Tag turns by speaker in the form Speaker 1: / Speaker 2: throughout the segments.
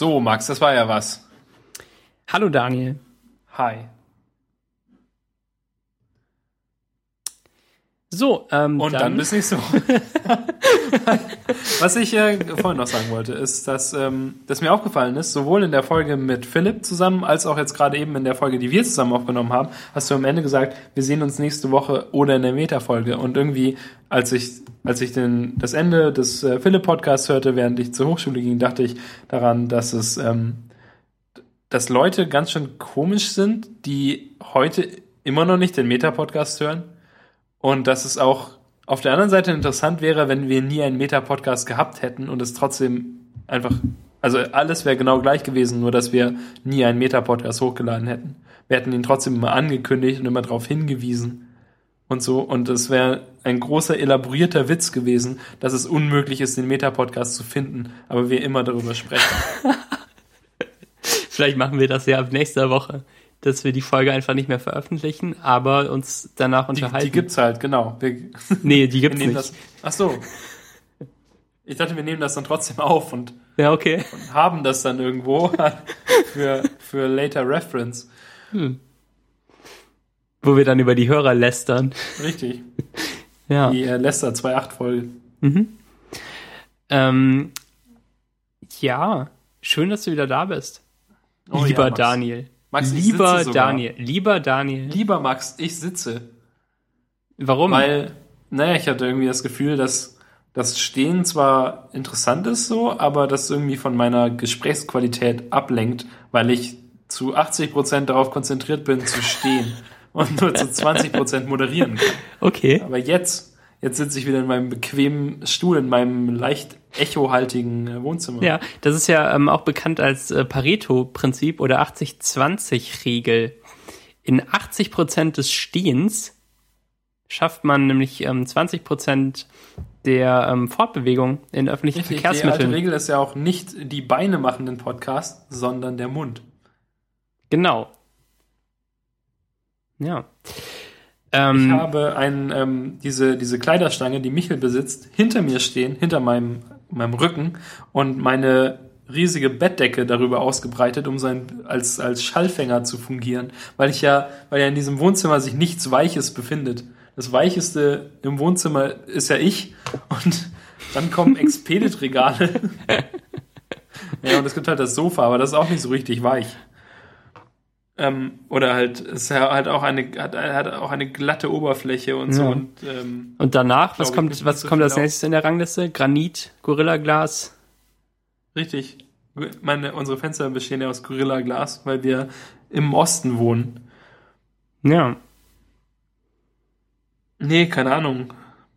Speaker 1: So, Max, das war ja was.
Speaker 2: Hallo Daniel.
Speaker 1: Hi.
Speaker 2: So, ähm,
Speaker 1: Und dann,
Speaker 2: dann
Speaker 1: bis nächste Woche. Was ich äh, vorhin noch sagen wollte, ist, dass, ähm, dass mir aufgefallen ist, sowohl in der Folge mit Philipp zusammen, als auch jetzt gerade eben in der Folge, die wir zusammen aufgenommen haben, hast du am Ende gesagt, wir sehen uns nächste Woche oder in der Meta-Folge. Und irgendwie, als ich, als ich den, das Ende des äh, Philipp-Podcasts hörte, während ich zur Hochschule ging, dachte ich daran, dass es, ähm, dass Leute ganz schön komisch sind, die heute immer noch nicht den Meta-Podcast hören. Und dass es auch auf der anderen Seite interessant wäre, wenn wir nie einen Meta-Podcast gehabt hätten und es trotzdem einfach, also alles wäre genau gleich gewesen, nur dass wir nie einen Meta-Podcast hochgeladen hätten. Wir hätten ihn trotzdem immer angekündigt und immer darauf hingewiesen und so. Und es wäre ein großer, elaborierter Witz gewesen, dass es unmöglich ist, den Meta-Podcast zu finden, aber wir immer darüber sprechen.
Speaker 2: vielleicht machen wir das ja ab nächster Woche, dass wir die Folge einfach nicht mehr veröffentlichen, aber uns danach
Speaker 1: Die,
Speaker 2: unterhalten.
Speaker 1: die gibt's halt, genau. Wir,
Speaker 2: nee, die gibt's nicht.
Speaker 1: das. Ach so. Ich dachte, wir nehmen das dann trotzdem auf und
Speaker 2: Ja, okay.
Speaker 1: haben das dann irgendwo für, für later reference.
Speaker 2: Wo wir dann über die Hörer lästern.
Speaker 1: Richtig.
Speaker 2: Ja.
Speaker 1: Die äh, Lester 2.8 Folge.
Speaker 2: Ähm, ja, schön, dass du wieder da bist.
Speaker 1: Oh
Speaker 2: lieber
Speaker 1: ja.
Speaker 2: Daniel.
Speaker 1: Max,
Speaker 2: lieber. Daniel. Lieber Daniel.
Speaker 1: Lieber Max, ich sitze.
Speaker 2: Warum?
Speaker 1: Weil, naja, ich hatte irgendwie das Gefühl, dass das Stehen zwar interessant ist so, aber das irgendwie von meiner Gesprächsqualität ablenkt, weil ich zu 80% darauf konzentriert bin zu stehen und nur zu 20% moderieren kann.
Speaker 2: okay.
Speaker 1: Aber jetzt, jetzt sitze ich wieder in meinem bequemen Stuhl, in meinem leicht echohaltigen äh, Wohnzimmer.
Speaker 2: Ja, das ist ja ähm, auch bekannt als äh, Pareto-Prinzip oder 80-20-Regel. In 80% des Stehens schafft man nämlich ähm, 20% der ähm, Fortbewegung in öffentlichen
Speaker 1: Richtig, die alte
Speaker 2: Verkehrsmitteln.
Speaker 1: Regel ist ja auch nicht die Beine machen den Podcast, sondern der Mund.
Speaker 2: Genau. Ja.
Speaker 1: Ich
Speaker 2: Ähm,
Speaker 1: habe ein, ähm, diese, diese Kleiderstange, die Michel besitzt, hinter mir stehen, hinter meinem, meinem Rücken und meine riesige Bettdecke darüber ausgebreitet, um sein, als, als Schallfänger zu fungieren, weil ich ja, weil ja in diesem Wohnzimmer sich nichts Weiches befindet. Das Weicheste im Wohnzimmer ist ja ich und dann kommen Expedit-Regale. ja, und es gibt halt das Sofa, aber das ist auch nicht so richtig weich. Ähm, oder halt, es halt auch eine, hat, hat auch eine glatte Oberfläche und so
Speaker 2: Ja.
Speaker 1: und ähm,
Speaker 2: und danach, was
Speaker 1: ich
Speaker 2: kommt,
Speaker 1: nicht
Speaker 2: was
Speaker 1: so
Speaker 2: kommt als
Speaker 1: auf.
Speaker 2: nächstes in der Rangliste? Granit, Gorillaglas.
Speaker 1: richtig. Meine, unsere Fenster bestehen ja aus Gorilla-Glas, weil wir im Osten wohnen.
Speaker 2: Ja.
Speaker 1: Nee, keine Ahnung.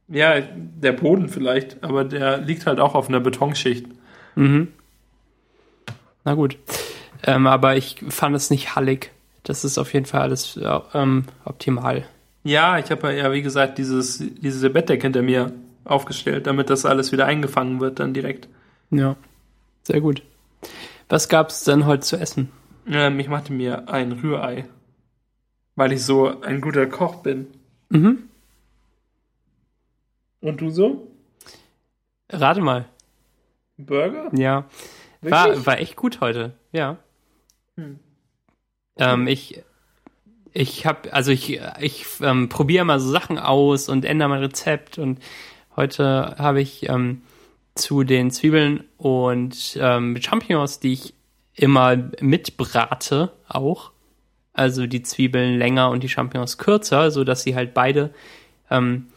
Speaker 1: Ja, der Boden vielleicht, aber der liegt halt auch auf einer Betonschicht.
Speaker 2: Mhm. Na gut. Ähm, aber ich fand es nicht hallig. Das ist auf jeden Fall alles äh, ähm, optimal.
Speaker 1: Ja, ich habe ja, wie gesagt, dieses, diese Bettdecke hinter mir aufgestellt, damit das alles wieder eingefangen wird dann direkt.
Speaker 2: Ja. Sehr gut. Was gab's denn heute zu essen?
Speaker 1: Ähm, ich machte mir ein Rührei, weil ich so ein guter Koch bin.
Speaker 2: Mhm.
Speaker 1: Und du so?
Speaker 2: Rate mal.
Speaker 1: Burger?
Speaker 2: Ja.
Speaker 1: Wirklich?
Speaker 2: War, war echt gut heute. Ja.
Speaker 1: Hm.
Speaker 2: Ähm, ich ich habe, also ich, ich ähm, probiere mal so Sachen aus und ändere mein Rezept und heute habe ich ähm, zu den Zwiebeln und ähm, Champignons, die ich immer mitbrate, auch. Also die Zwiebeln länger und die Champignons kürzer, so dass sie halt beide ähm,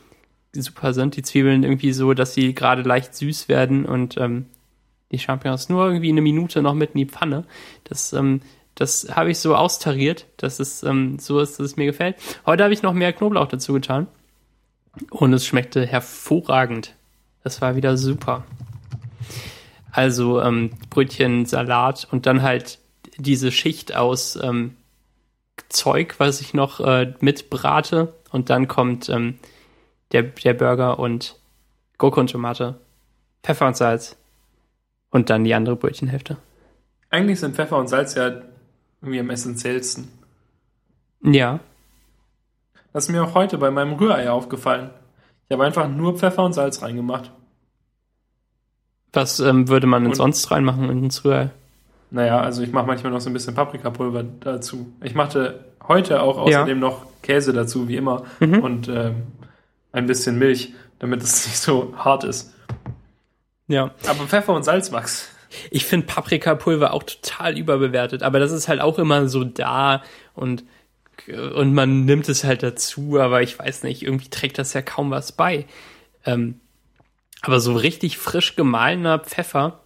Speaker 2: super sind. Die Zwiebeln irgendwie so, dass sie gerade leicht süß werden und ähm, die Champignons nur irgendwie eine Minute noch mit in die Pfanne. Das, ähm, das habe ich so austariert, dass es ähm, so ist, dass es mir gefällt. Heute habe ich noch mehr Knoblauch dazu getan und es schmeckte hervorragend. Das war wieder super. Also ähm, Brötchen, Salat und dann halt diese Schicht aus ähm, Zeug, was ich noch äh, mitbrate und dann kommt ähm, der, der Burger und Gurke und Tomate, Pfeffer und Salz und dann die andere Brötchenhälfte.
Speaker 1: Eigentlich sind Pfeffer und Salz ja irgendwie am essentiellsten.
Speaker 2: Ja,
Speaker 1: Das ist mir auch heute bei meinem Rührei aufgefallen. Ich habe einfach nur Pfeffer und Salz reingemacht.
Speaker 2: was ähm, würde man denn
Speaker 1: Und-
Speaker 2: sonst reinmachen ins Rührei?
Speaker 1: Naja, also ich mache manchmal noch so ein bisschen Paprikapulver dazu. Ich machte heute auch außerdem ja. noch Käse dazu, wie immer. Mhm. Und ähm, ein bisschen Milch, damit es nicht so hart ist.
Speaker 2: Ja.
Speaker 1: Aber Pfeffer und Salz, Max.
Speaker 2: Ich finde Paprikapulver auch total überbewertet, aber das ist halt auch immer so da und, und man nimmt es halt dazu, aber ich weiß nicht, irgendwie trägt das ja kaum was bei. Ähm, aber so richtig frisch gemahlener Pfeffer,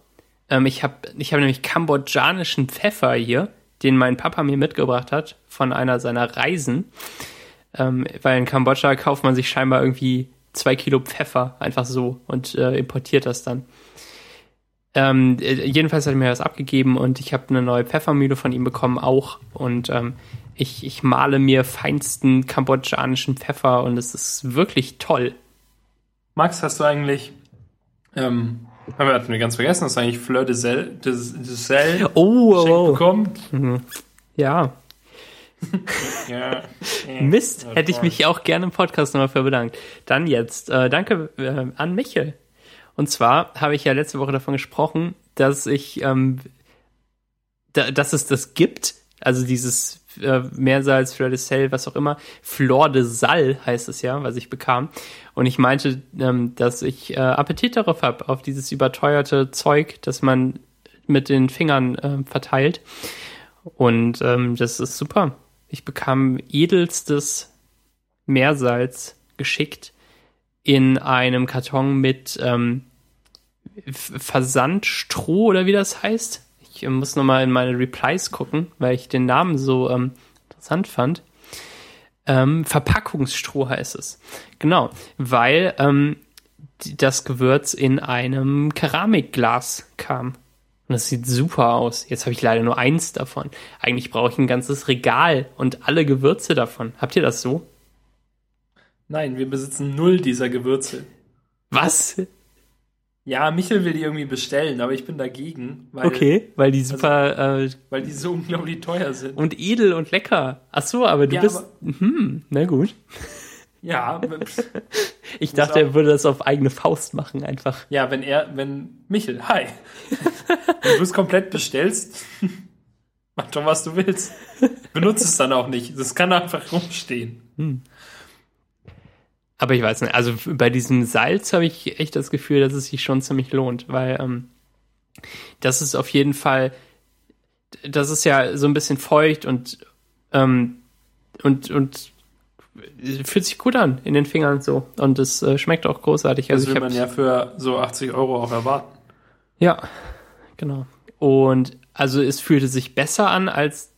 Speaker 2: ähm, ich habe ich hab nämlich kambodschanischen Pfeffer hier, den mein Papa mir mitgebracht hat von einer seiner Reisen. Ähm, weil in Kambodscha kauft man sich scheinbar irgendwie zwei Kilo Pfeffer einfach so und äh, importiert das dann. Ähm, äh, jedenfalls hat er mir das abgegeben und ich habe eine neue Pfeffermühle von ihm bekommen auch und ähm, ich, ich male mir feinsten kambodschanischen Pfeffer und es ist wirklich toll.
Speaker 1: Max, hast du eigentlich, ähm, haben wir, hatten wir ganz vergessen, hast du eigentlich Fleur de Sel, de, de Sel
Speaker 2: oh, oh, oh.
Speaker 1: bekommen?
Speaker 2: Mhm. Ja.
Speaker 1: ja.
Speaker 2: Mist, hätte ich mich auch gerne im Podcast nochmal für bedankt. Dann jetzt, äh, danke äh, an Michel. Und zwar habe ich ja letzte Woche davon gesprochen, dass ich, ähm, da, dass es das gibt, also dieses äh, Meersalz, Fleur de Sel, was auch immer, Flor de Sal heißt es ja, was ich bekam. Und ich meinte, ähm, dass ich äh, Appetit darauf habe, auf dieses überteuerte Zeug, das man mit den Fingern äh, verteilt. Und ähm, das ist super. Ich bekam edelstes Meersalz geschickt in einem Karton mit ähm, Versandstroh oder wie das heißt. Ich äh, muss nochmal in meine Replies gucken, weil ich den Namen so ähm, interessant fand. Ähm, Verpackungsstroh heißt es. Genau, weil ähm, das Gewürz in einem Keramikglas kam. Und das sieht super aus. Jetzt habe ich leider nur eins davon. Eigentlich brauche ich ein ganzes Regal und alle Gewürze davon. Habt ihr das so?
Speaker 1: Nein, wir besitzen null dieser Gewürze.
Speaker 2: Was?
Speaker 1: Ja, Michel will die irgendwie bestellen, aber ich bin dagegen.
Speaker 2: Weil, okay, weil die super. Also,
Speaker 1: äh, weil die so unglaublich teuer sind.
Speaker 2: Und edel und lecker. Ach so, aber du ja, bist. Aber, hm, na gut.
Speaker 1: Ja.
Speaker 2: ich dachte, er würde das auf eigene Faust machen, einfach.
Speaker 1: Ja, wenn er, wenn Michel, hi. wenn du es komplett bestellst, mach doch, was du willst. Benutze es dann auch nicht. Das kann einfach rumstehen. Hm.
Speaker 2: Aber ich weiß nicht, also bei diesem Salz habe ich echt das Gefühl, dass es sich schon ziemlich lohnt, weil ähm, das ist auf jeden Fall, das ist ja so ein bisschen feucht und ähm, und und fühlt sich gut an in den Fingern so und es äh, schmeckt auch großartig.
Speaker 1: Also das will man ja für so 80 Euro auch erwarten.
Speaker 2: Ja, genau. Und also es fühlte sich besser an als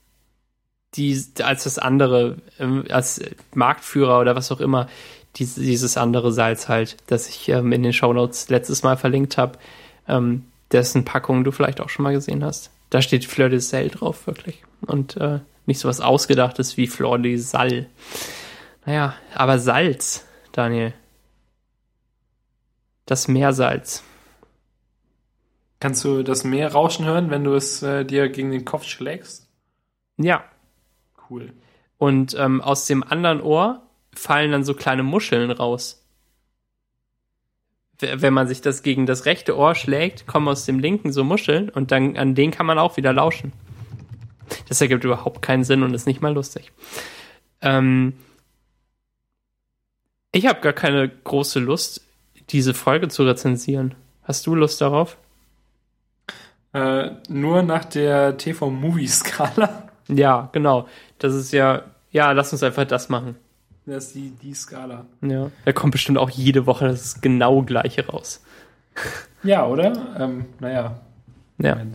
Speaker 2: die als das andere ähm, als Marktführer oder was auch immer dies, dieses andere Salz halt, das ich ähm, in den Shownotes letztes Mal verlinkt habe, ähm, dessen Packung du vielleicht auch schon mal gesehen hast. Da steht Fleur de Sel drauf, wirklich. Und äh, nicht so was Ausgedachtes wie Fleur de Sal. Naja, aber Salz, Daniel. Das Meersalz.
Speaker 1: Kannst du das Meer rauschen hören, wenn du es äh, dir gegen den Kopf schlägst?
Speaker 2: Ja.
Speaker 1: Cool.
Speaker 2: Und ähm, aus dem anderen Ohr fallen dann so kleine Muscheln raus. Wenn man sich das gegen das rechte Ohr schlägt, kommen aus dem linken so Muscheln und dann an denen kann man auch wieder lauschen. Das ergibt überhaupt keinen Sinn und ist nicht mal lustig. Ähm ich habe gar keine große Lust, diese Folge zu rezensieren. Hast du Lust darauf?
Speaker 1: Äh, nur nach der TV-Movie-Skala.
Speaker 2: Ja, genau. Das ist ja, ja, lass uns einfach das machen.
Speaker 1: Das ist die, die Skala.
Speaker 2: Ja. Da kommt bestimmt auch jede Woche das genau gleiche raus.
Speaker 1: Ja, oder? Ähm, naja.
Speaker 2: Ja.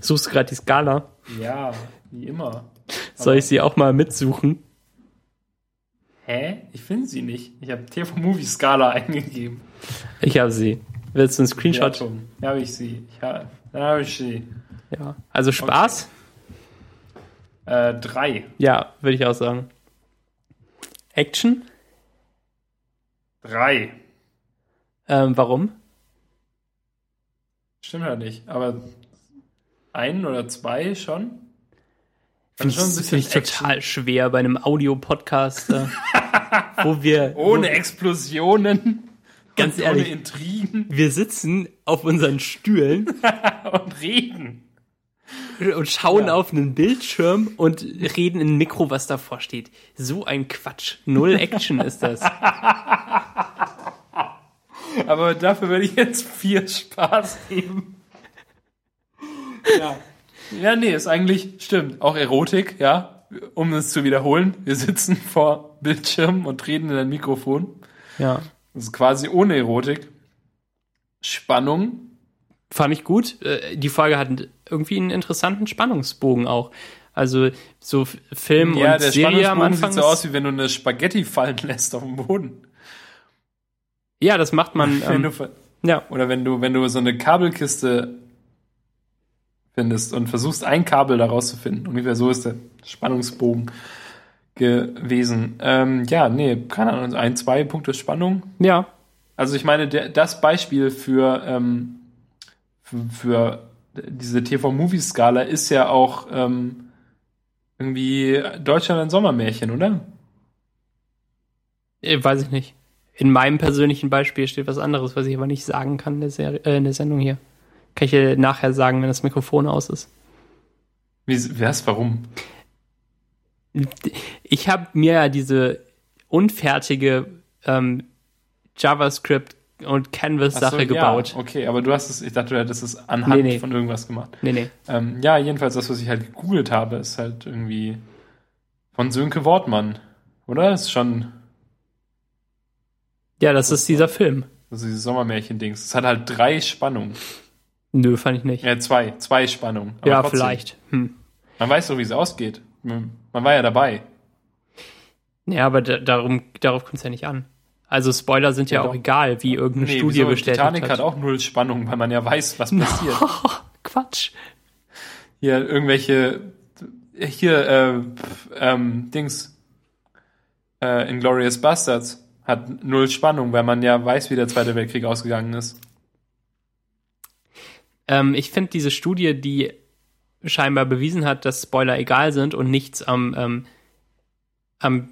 Speaker 2: Suchst du gerade die Skala?
Speaker 1: Ja, wie immer.
Speaker 2: Soll ich sie auch mal mitsuchen?
Speaker 1: Hä? Ich finde sie nicht. Ich habe TV Movie Skala eingegeben.
Speaker 2: Ich habe sie. Willst du einen Screenshot?
Speaker 1: Ja, habe ich sie. Ja, da habe ich sie.
Speaker 2: Ja. Also Spaß?
Speaker 1: Okay. Äh, drei.
Speaker 2: Ja, würde ich auch sagen. Action?
Speaker 1: Drei.
Speaker 2: Ähm, warum?
Speaker 1: Stimmt ja nicht, aber ein oder zwei schon.
Speaker 2: Finde ich, find ich total schwer bei einem Audiopodcast, äh, wo wir.
Speaker 1: Ohne wo, Explosionen.
Speaker 2: Ganz ehrlich.
Speaker 1: Ohne Intrigen.
Speaker 2: Wir sitzen auf unseren Stühlen
Speaker 1: und reden.
Speaker 2: und schauen
Speaker 1: Ja.
Speaker 2: auf einen Bildschirm und reden in ein Mikro, was davor steht. So ein Quatsch. Null Action ist das.
Speaker 1: Aber dafür würde ich jetzt vier Spaß geben. Ja. Ja, nee, ist eigentlich, stimmt. Auch Erotik, ja. Um es zu wiederholen. Wir sitzen vor Bildschirm und reden in ein Mikrofon.
Speaker 2: Ja.
Speaker 1: Das ist quasi ohne Erotik. Spannung.
Speaker 2: Fand ich gut. Äh, Die Folge hat irgendwie einen interessanten Spannungsbogen auch. Also so Film
Speaker 1: Ja,
Speaker 2: und
Speaker 1: der
Speaker 2: Serie am Anfang.
Speaker 1: sieht so aus, wie wenn du eine Spaghetti fallen lässt auf dem Boden.
Speaker 2: ja, das macht man.
Speaker 1: Wenn du,
Speaker 2: Ähm,
Speaker 1: ver-
Speaker 2: ja,
Speaker 1: oder wenn du, wenn du so eine Kabelkiste findest und versuchst, ein Kabel daraus zu finden. Ungefähr so ist der Spannungsbogen gewesen. Ähm, ja, nee, keine Ahnung, ein, zwei Punkte Spannung.
Speaker 2: ja,
Speaker 1: Also ich meine, der, das Beispiel für, ähm, für, für diese TV-Movie-Skala ist ja auch ähm, irgendwie Deutschland ein Sommermärchen, oder?
Speaker 2: äh, weiß ich nicht. In meinem persönlichen Beispiel steht was anderes, was ich aber nicht sagen kann in der, Serie, äh, in der Sendung hier. Kann ich dir nachher sagen, wenn das Mikrofon aus ist.
Speaker 1: Wie, was, warum?
Speaker 2: Ich habe mir ja diese unfertige ähm, JavaScript und Canvas-Sache
Speaker 1: Ach so,
Speaker 2: gebaut.
Speaker 1: Ja, okay, aber du hast es, ich dachte, du hättest es anhand
Speaker 2: Nee, nee.
Speaker 1: von irgendwas gemacht.
Speaker 2: Nee, nee.
Speaker 1: Ähm, ja, jedenfalls das, was ich halt gegoogelt habe, ist halt irgendwie von Sönke Wortmann, oder? Ist schon
Speaker 2: Ja, das ist dieser Film.
Speaker 1: also dieses Sommermärchen-Dings. Es hat halt drei Spannungen.
Speaker 2: Nö, fand ich nicht.
Speaker 1: Ja, zwei, zwei Spannungen. Aber
Speaker 2: ja,
Speaker 1: trotzdem.
Speaker 2: vielleicht. Hm.
Speaker 1: Man weiß doch, wie es ausgeht. Man war ja dabei.
Speaker 2: Ja, aber da, darum, darauf kommt es ja nicht an. Also Spoiler sind ja,
Speaker 1: Ja,
Speaker 2: auch egal, wie irgendeine Studie
Speaker 1: wieso?
Speaker 2: bestätigt
Speaker 1: Titanic
Speaker 2: hat.
Speaker 1: hat auch null Spannung, weil man ja weiß, was passiert.
Speaker 2: Quatsch.
Speaker 1: Hier irgendwelche, hier, äh, ähm, Dings, äh, Inglourious Bastards hat null Spannung, weil man ja weiß, wie der Zweite Weltkrieg ausgegangen ist.
Speaker 2: Ähm, ich finde diese Studie, die scheinbar bewiesen hat, dass Spoiler egal sind und nichts am, ähm, am,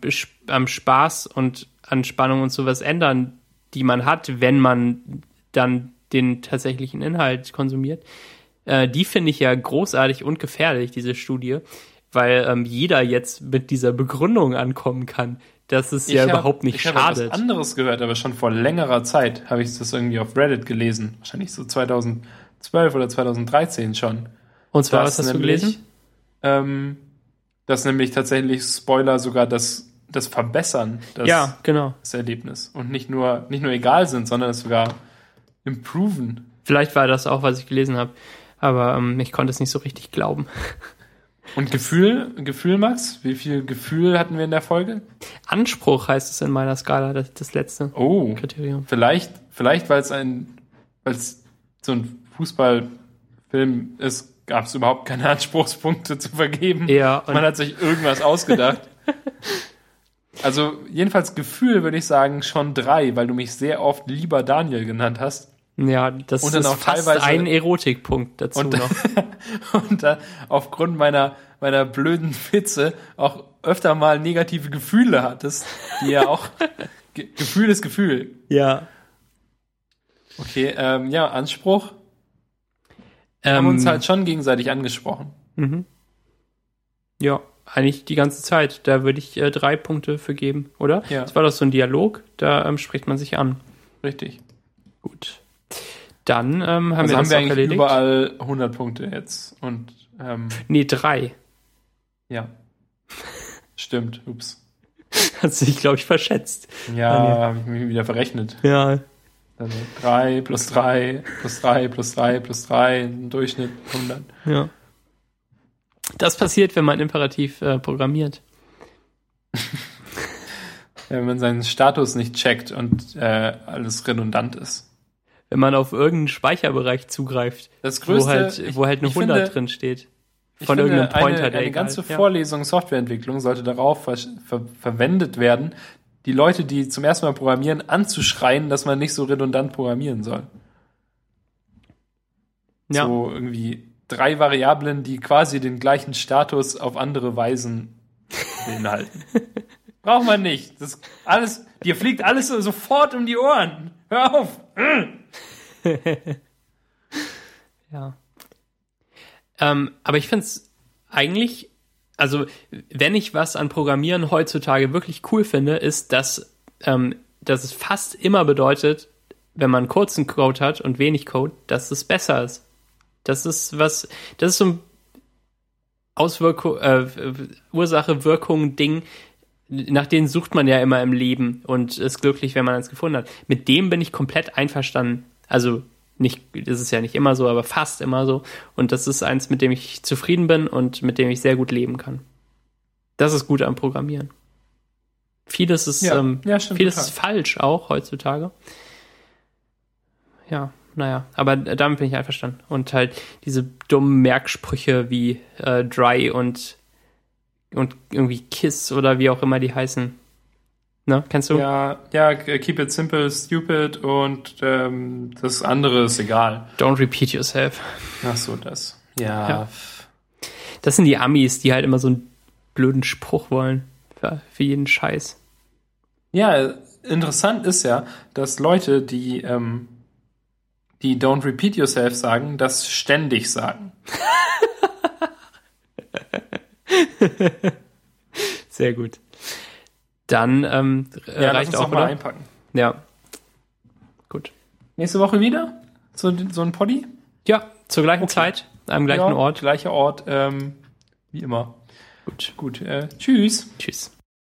Speaker 2: am Spaß und an Spannung und sowas ändern, die man hat, wenn man dann den tatsächlichen Inhalt konsumiert. Äh, die finde ich ja großartig und gefährlich, diese Studie, weil ähm, jeder jetzt mit dieser Begründung ankommen kann, dass es ja
Speaker 1: Ich hab-
Speaker 2: überhaupt nicht
Speaker 1: ich
Speaker 2: schadet.
Speaker 1: etwas anderes gehört, aber schon vor längerer Zeit habe ich das irgendwie auf Reddit gelesen. Wahrscheinlich so 2012 oder 2013 schon.
Speaker 2: Und zwar, was hast du
Speaker 1: nämlich,
Speaker 2: gelesen?
Speaker 1: Ähm, dass nämlich tatsächlich Spoiler sogar das, das verbessern, das,
Speaker 2: Ja, genau.
Speaker 1: das Erlebnis. Und nicht nur, nicht nur egal sind, sondern es sogar improven.
Speaker 2: Vielleicht war das auch, was ich gelesen habe. Aber ähm, ich konnte es nicht so richtig glauben.
Speaker 1: Und Gefühl, Gefühl, Max? Wie viel Gefühl hatten wir in der Folge?
Speaker 2: Anspruch heißt es in meiner Skala, das, das letzte
Speaker 1: Oh,
Speaker 2: Kriterium.
Speaker 1: vielleicht, vielleicht weil es ein, weil es so ein Fußballfilm ist, gab es überhaupt keine Anspruchspunkte zu vergeben.
Speaker 2: Ja, und
Speaker 1: Man hat sich irgendwas ausgedacht. Also jedenfalls Gefühl würde ich sagen schon drei, weil du mich sehr oft lieber Daniel genannt hast.
Speaker 2: ja, das
Speaker 1: und dann
Speaker 2: ist
Speaker 1: auch
Speaker 2: fast
Speaker 1: teilweise-
Speaker 2: ein Erotikpunkt dazu
Speaker 1: Und,
Speaker 2: noch.
Speaker 1: und da aufgrund meiner, meiner blöden Witze auch öfter mal negative Gefühle hattest, die ja auch Ge Gefühl ist Gefühl.
Speaker 2: Ja.
Speaker 1: Okay, ähm, ja, Anspruch. Wir haben
Speaker 2: Ähm,
Speaker 1: uns halt schon gegenseitig angesprochen.
Speaker 2: mhm. Ja, eigentlich die ganze Zeit. Da würde ich äh, drei Punkte für geben, oder?
Speaker 1: Ja.
Speaker 2: Das war doch so ein Dialog, da ähm, spricht man sich an.
Speaker 1: Richtig.
Speaker 2: Gut. Dann ähm, haben
Speaker 1: Also
Speaker 2: wir
Speaker 1: haben
Speaker 2: das
Speaker 1: wir eigentlich
Speaker 2: erledigt.
Speaker 1: überall 100 Punkte jetzt. Und ähm,
Speaker 2: Nee, drei.
Speaker 1: ja. Stimmt, ups.
Speaker 2: Hast du dich, glaube ich, verschätzt.
Speaker 1: Ja, habe ich mich wieder verrechnet.
Speaker 2: Ja.
Speaker 1: Also 3 plus 3 plus 3 plus 3 plus 3, im Durchschnitt 100.
Speaker 2: Ja. Das passiert, wenn man imperativ äh, programmiert.
Speaker 1: Wenn man seinen Status nicht checkt und äh, alles redundant ist.
Speaker 2: Wenn man auf irgendeinen Speicherbereich zugreift,
Speaker 1: Das
Speaker 2: wo
Speaker 1: größte,
Speaker 2: halt,
Speaker 1: ich-
Speaker 2: wo halt eine
Speaker 1: ich
Speaker 2: 100
Speaker 1: finde,
Speaker 2: drin steht. Von
Speaker 1: finde,
Speaker 2: irgendeinem Pointer,
Speaker 1: eine,
Speaker 2: der
Speaker 1: eine ganze
Speaker 2: ja.
Speaker 1: Vorlesung Softwareentwicklung sollte darauf ver ver verwendet werden, die Leute, die zum ersten Mal programmieren, anzuschreien, dass man nicht so redundant programmieren soll.
Speaker 2: Ja.
Speaker 1: So irgendwie drei Variablen, die quasi den gleichen Status auf andere Weisen beinhalten. Braucht man nicht. Das alles, dir fliegt alles so sofort um die Ohren. Hör auf.
Speaker 2: Ja. Ähm, aber ich finde es eigentlich, also wenn ich was an Programmieren heutzutage wirklich cool finde, ist, dass, ähm, dass es fast immer bedeutet, wenn man kurzen Code hat und wenig Code, dass es besser ist. Das ist was, das ist so ein Auswirkung, äh, Ursache, Wirkung, Ding, nach denen sucht man ja immer im Leben und ist glücklich, wenn man eins gefunden hat. Mit dem bin ich komplett einverstanden. Also nicht, das ist ja nicht immer so, aber fast immer so. Und das ist eins, mit dem ich zufrieden bin und mit dem ich sehr gut leben kann. Das ist gut am Programmieren. Vieles ist,
Speaker 1: Ja,
Speaker 2: ähm,
Speaker 1: ja,
Speaker 2: vieles
Speaker 1: total.
Speaker 2: ist falsch auch heutzutage. Ja, naja, aber damit bin ich einverstanden. Und halt diese dummen Merksprüche wie äh, Dry und, und irgendwie Kiss oder wie auch immer die heißen. Ne, kennst du?
Speaker 1: Ja, ja, keep it simple, stupid und ähm, das andere ist egal.
Speaker 2: Don't repeat yourself.
Speaker 1: Ach so, das. Ja.
Speaker 2: Ja. Das sind die Amis, die halt immer so einen blöden Spruch wollen. Für, für jeden Scheiß.
Speaker 1: Ja, interessant ist ja, dass Leute, die, ähm, die don't repeat yourself sagen, das ständig sagen.
Speaker 2: Sehr gut. Dann ähm, äh,
Speaker 1: Ja,
Speaker 2: reicht auch,
Speaker 1: mal einpacken.
Speaker 2: Ja. Gut.
Speaker 1: Nächste Woche wieder? So, so ein Poddy?
Speaker 2: Ja, zur gleichen
Speaker 1: Okay.
Speaker 2: Zeit, am gleichen
Speaker 1: ja,
Speaker 2: Ort.
Speaker 1: Gleicher Ort, ähm, wie immer.
Speaker 2: Gut.
Speaker 1: Gut, äh, tschüss.
Speaker 2: Tschüss.